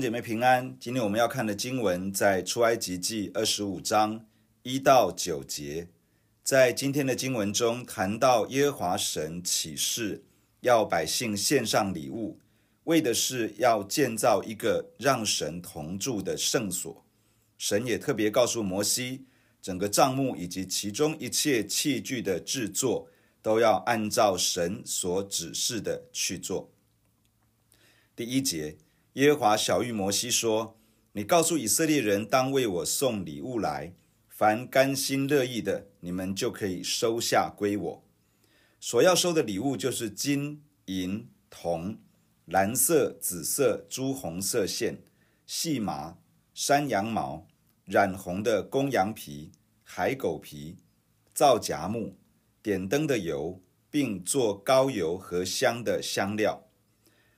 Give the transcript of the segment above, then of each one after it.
姐妹平安，今天我们要看的经文在出埃及记二十五章一到九节。在今天的经文中谈到耶和华神起誓要百姓献上礼物，为的是要建造一个让神同住的圣所。神也特别告诉摩西，整个帐幕以及其中一切器具的制作，都要按照神所指示的去做。第一节。耶和华晓諭摩西说：“你告诉以色列人，当为我送礼物来，凡甘心乐意的，你们就可以收下归我。所要收的礼物就是金银铜、蓝色、紫色、朱红色线、细麻、山羊毛、染红的公羊皮、海狗皮、皂荚木、点灯的油，并做膏油和香的香料，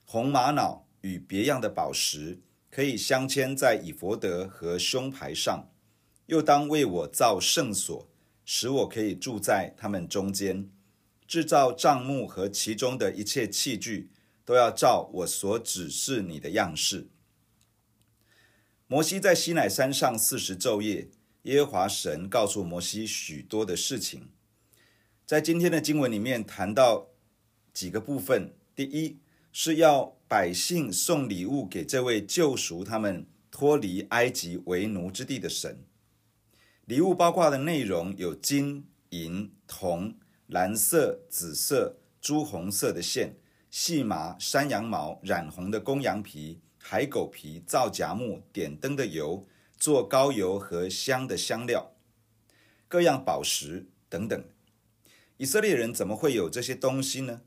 红玛瑙。”与别样的宝石可以镶嵌在以弗得和胸牌上，又当为我造圣所，使我可以住在他们中间。制造帐幕和其中的一切器具，都要照我所指示你的样式。摩西在西乃山上四十昼夜，耶和华神告诉摩西许多的事情。在今天的经文里面谈到几个部分，第一是要。百姓送礼物给这位救赎他们脱离埃及为奴之地的神。礼物包括的内容有金银铜、蓝色、紫色、朱红色的线、细麻、山羊毛、染红的公羊皮、海狗皮、皂荚木、点灯的油、做膏油和香的香料、各样宝石等等。以色列人怎么会有这些东西呢？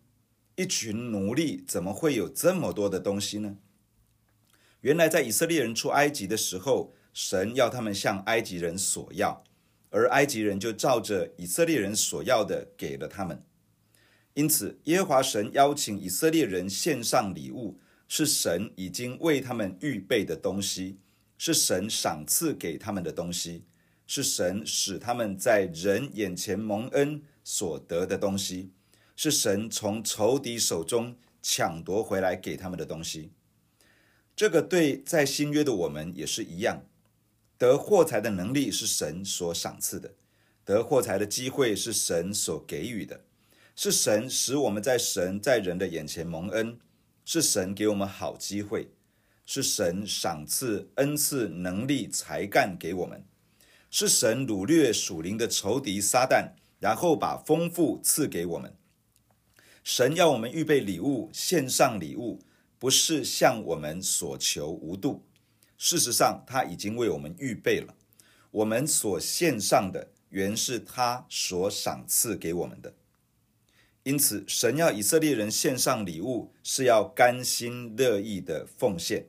一群奴隶怎么会有这么多的东西呢？原来在以色列人出埃及的时候，神要他们向埃及人索要，而埃及人就照着以色列人所要的给了他们。因此，耶和华神邀请以色列人献上礼物，是神已经为他们预备的东西，是神赏赐给他们的东西，是神使他们在人眼前蒙恩所得的东西。是神从仇敌手中抢夺回来给他们的东西。这个对在新约的我们也是一样，得获财的能力是神所赏赐的，得获财的机会是神所给予的，是神使我们在神在人的眼前蒙恩，是神给我们好机会，是神赏赐恩赐能力才干给我们，是神掳掠属灵的仇敌撒旦，然后把丰富赐给我们。神要我们预备礼物，献上礼物，不是向我们所求无度。事实上，他已经为我们预备了。我们所献上的，原是他所赏赐给我们的。因此，神要以色列人献上礼物，是要甘心乐意的奉献。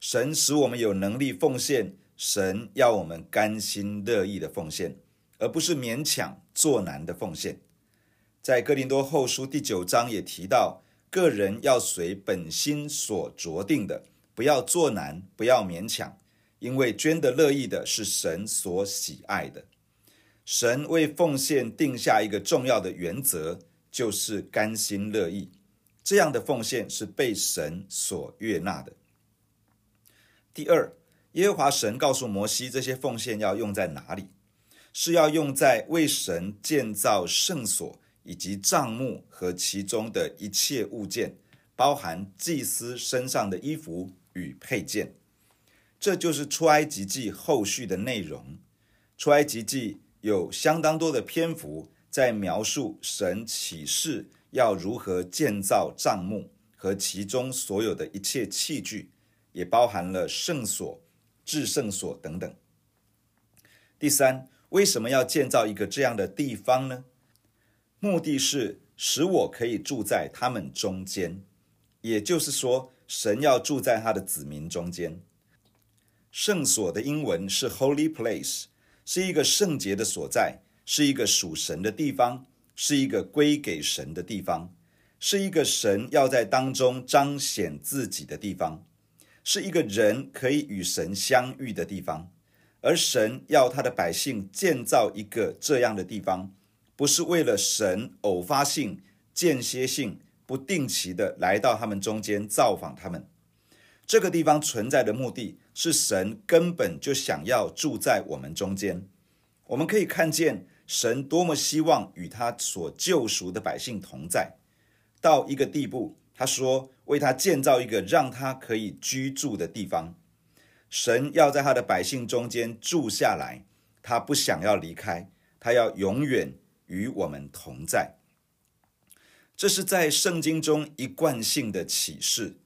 神使我们有能力奉献，神要我们甘心乐意的奉献，而不是勉强做难的奉献。在哥林多后书第九章也提到，个人要随本心所酌定的，不要做难，不要勉强，因为捐的乐意的是神所喜爱的。神为奉献定下一个重要的原则，就是甘心乐意。这样的奉献是被神所悦纳的。第二，耶和华神告诉摩西，这些奉献要用在哪里？是要用在为神建造圣所。以及帐幕和其中的一切物件，包含祭司身上的衣服与配件，这就是出埃及记后续的内容。出埃及记有相当多的篇幅在描述神启示要如何建造帐幕和其中所有的一切器具，也包含了圣所、至圣所等等。第三，为什么要建造一个这样的地方呢？目的是使我可以住在他们中间，也就是说，神要住在他的子民中间。圣所的英文是 Holy Place，是一个圣洁的所在，是一个属神的地方，是一个归给神的地方，是一个神要在当中彰显自己的地方，是一个人可以与神相遇的地方。而神要他的百姓建造一个这样的地方。不是为了神偶发性、间歇性、不定期的来到他们中间造访他们，这个地方存在的目的是神根本就想要住在我们中间。我们可以看见神多么希望与他所救赎的百姓同在，到一个地步，他说为他建造一个让他可以居住的地方。神要在他的百姓中间住下来，他不想要离开，他要永远与我们同在。这是在圣经中一贯性的启示。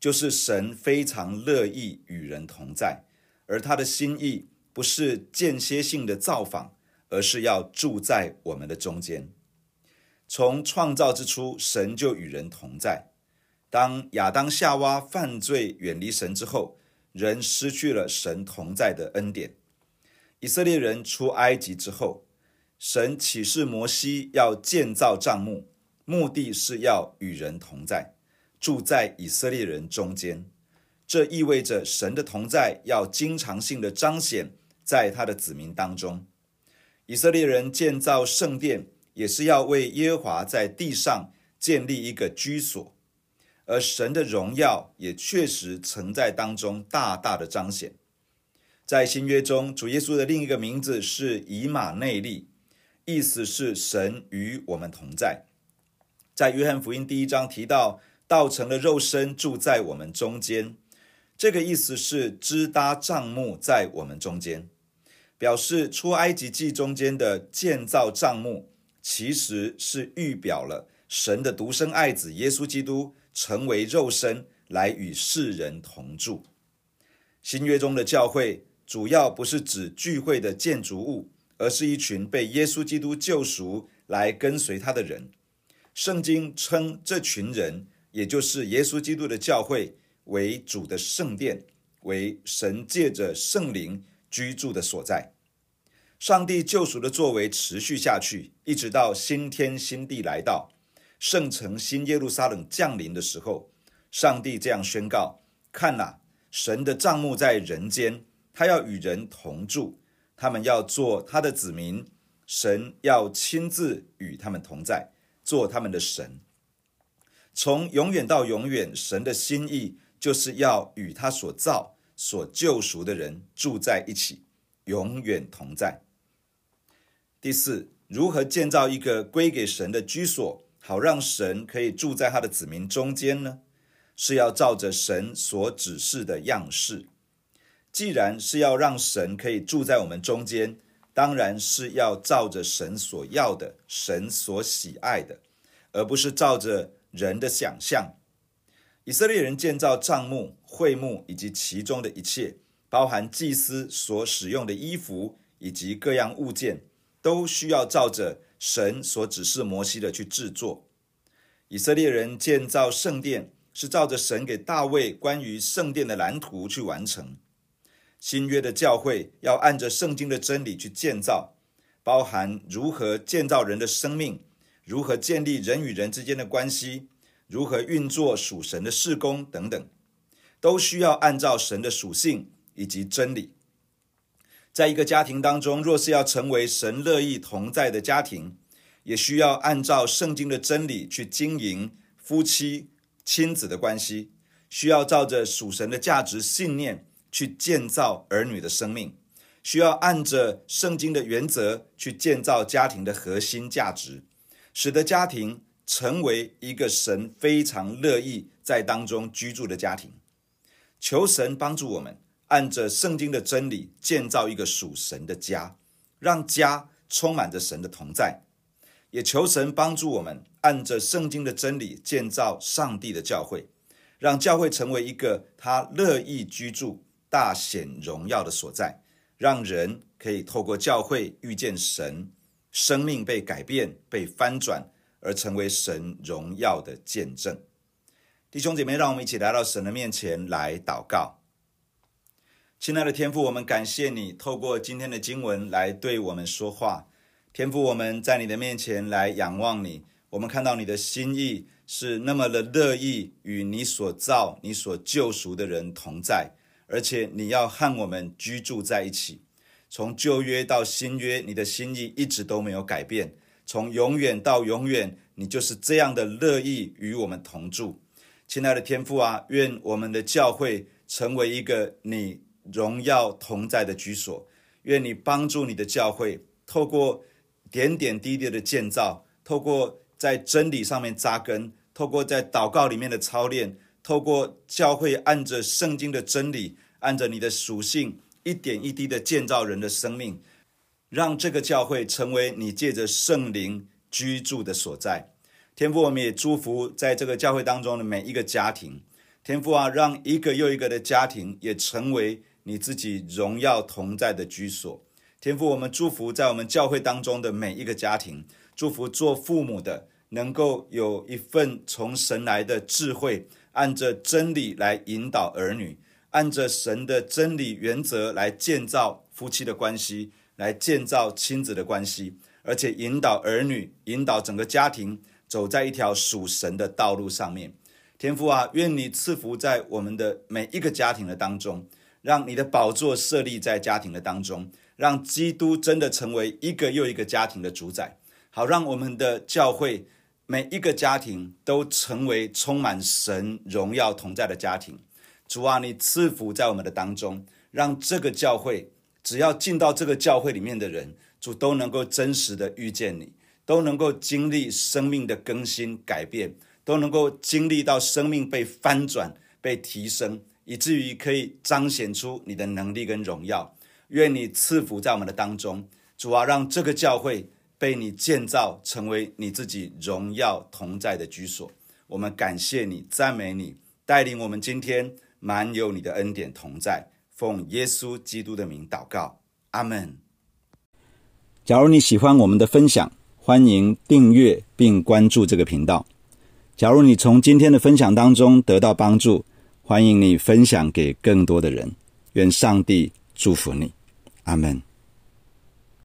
就是神非常乐意与人同在，而他的心意不是间歇性的造访，而是要住在我们的中间。从创造之初，神就与人同在。当亚当夏娃犯罪远离神之后，人失去了神同在的恩典。以色列人出埃及之后，神启示摩西要建造帐幕，目的是要与人同在。住在以色列人中间，这意味着神的同在要经常性的彰显在他的子民当中。以色列人建造圣殿，也是要为耶和华在地上建立一个居所，而神的荣耀也确实曾在当中大大的彰显。在新约中，主耶稣的另一个名字是以马内利，意思是神与我们同在。在约翰福音第一章提到。道成了肉身，住在我们中间。这个意思是支搭帐幕在我们中间，表示出埃及记中间的建造帐幕，其实是预表了神的独生爱子耶稣基督成为肉身来与世人同住。新约中的教会主要不是指聚会的建筑物，而是一群被耶稣基督救赎来跟随他的人。圣经称这群人。也就是耶稣基督的教会为主的圣殿，为神借着圣灵居住的所在。上帝救赎的作为持续下去，一直到新天新地来到，圣城新耶路撒冷降临的时候，上帝这样宣告：看哪，神的帐幕在人间，他要与人同住，他们要做他的子民，神要亲自与他们同在，做他们的神。从永远到永远，神的心意就是要与他所造、所救赎的人住在一起，永远同在。第四，如何建造一个归给神的居所，好让神可以住在他的子民中间呢？是要照着神所指示的样式。既然是要让神可以住在我们中间，当然是要照着神所要的、神所喜爱的，而不是照着。人的想象，以色列人建造帐幕、会幕以及其中的一切，包含祭司所使用的衣服以及各样物件，都需要照着神所指示摩西的去制作。以色列人建造圣殿，是照着神给大卫关于圣殿的蓝图去完成。新约的教会要按着圣经的真理去建造，包含如何建造人的生命。如何建立人与人之间的关系，如何运作属神的事工等等，都需要按照神的属性以及真理。在一个家庭当中，若是要成为神乐意同在的家庭，也需要按照圣经的真理去经营夫妻亲子的关系，需要照着属神的价值信念去建造儿女的生命，需要按着圣经的原则去建造家庭的核心价值。使得家庭成为一个神非常乐意在当中居住的家庭。求神帮助我们，按着圣经的真理建造一个属神的家，让家充满着神的同在。也求神帮助我们，按着圣经的真理建造上帝的教会，让教会成为一个他乐意居住、大显荣耀的所在，让人可以透过教会遇见神。生命被改变、被翻转，而成为神荣耀的见证。弟兄姐妹，让我们一起来到神的面前来祷告。亲爱的天父，我们感谢你透过今天的经文来对我们说话。天父，我们在你的面前来仰望你。我们看到你的心意是那么的乐意与你所造、你所救赎的人同在，而且你要和我们居住在一起。从旧约到新约，你的心意一直都没有改变。从永远到永远，你就是这样的乐意与我们同住。亲爱的天父啊，愿我们的教会成为一个你荣耀同在的居所。愿你帮助你的教会，透过点点滴滴的建造，透过在真理上面扎根，透过在祷告里面的操练，透过教会按着圣经的真理，按着你的属性，一点一滴的建造人的生命，让这个教会成为你借着圣灵居住的所在。天父，我们也祝福在这个教会当中的每一个家庭。天父啊，让一个又一个的家庭也成为你自己荣耀同在的居所。天父，我们祝福在我们教会当中的每一个家庭，祝福做父母的能够有一份从神来的智慧，按着真理来引导儿女，按着神的真理原则来建造夫妻的关系，来建造亲子的关系，而且引导儿女，引导整个家庭走在一条属神的道路上面。天父啊，愿你赐福在我们的每一个家庭的当中，让你的宝座设立在家庭的当中。让基督真的成为一个又一个家庭的主宰，好让我们的教会每一个家庭都成为充满神荣耀同在的家庭。主啊，你赐福在我们的当中，让这个教会只要进到这个教会里面的人，主都能够真实的遇见你，都能够经历生命的更新改变，都能够经历到生命被翻转、被提升，以至于可以彰显出你的能力跟荣耀。愿你赐福在我们的当中，主啊，让这个教会被你建造成为你自己荣耀同在的居所。我们感谢你，赞美你，带领我们今天满有你的恩典同在。奉耶稣基督的名祷告，阿门。假如你喜欢我们的分享，欢迎订阅并关注这个频道。假如你从今天的分享当中得到帮助，欢迎你分享给更多的人。愿上帝祝福你。阿门。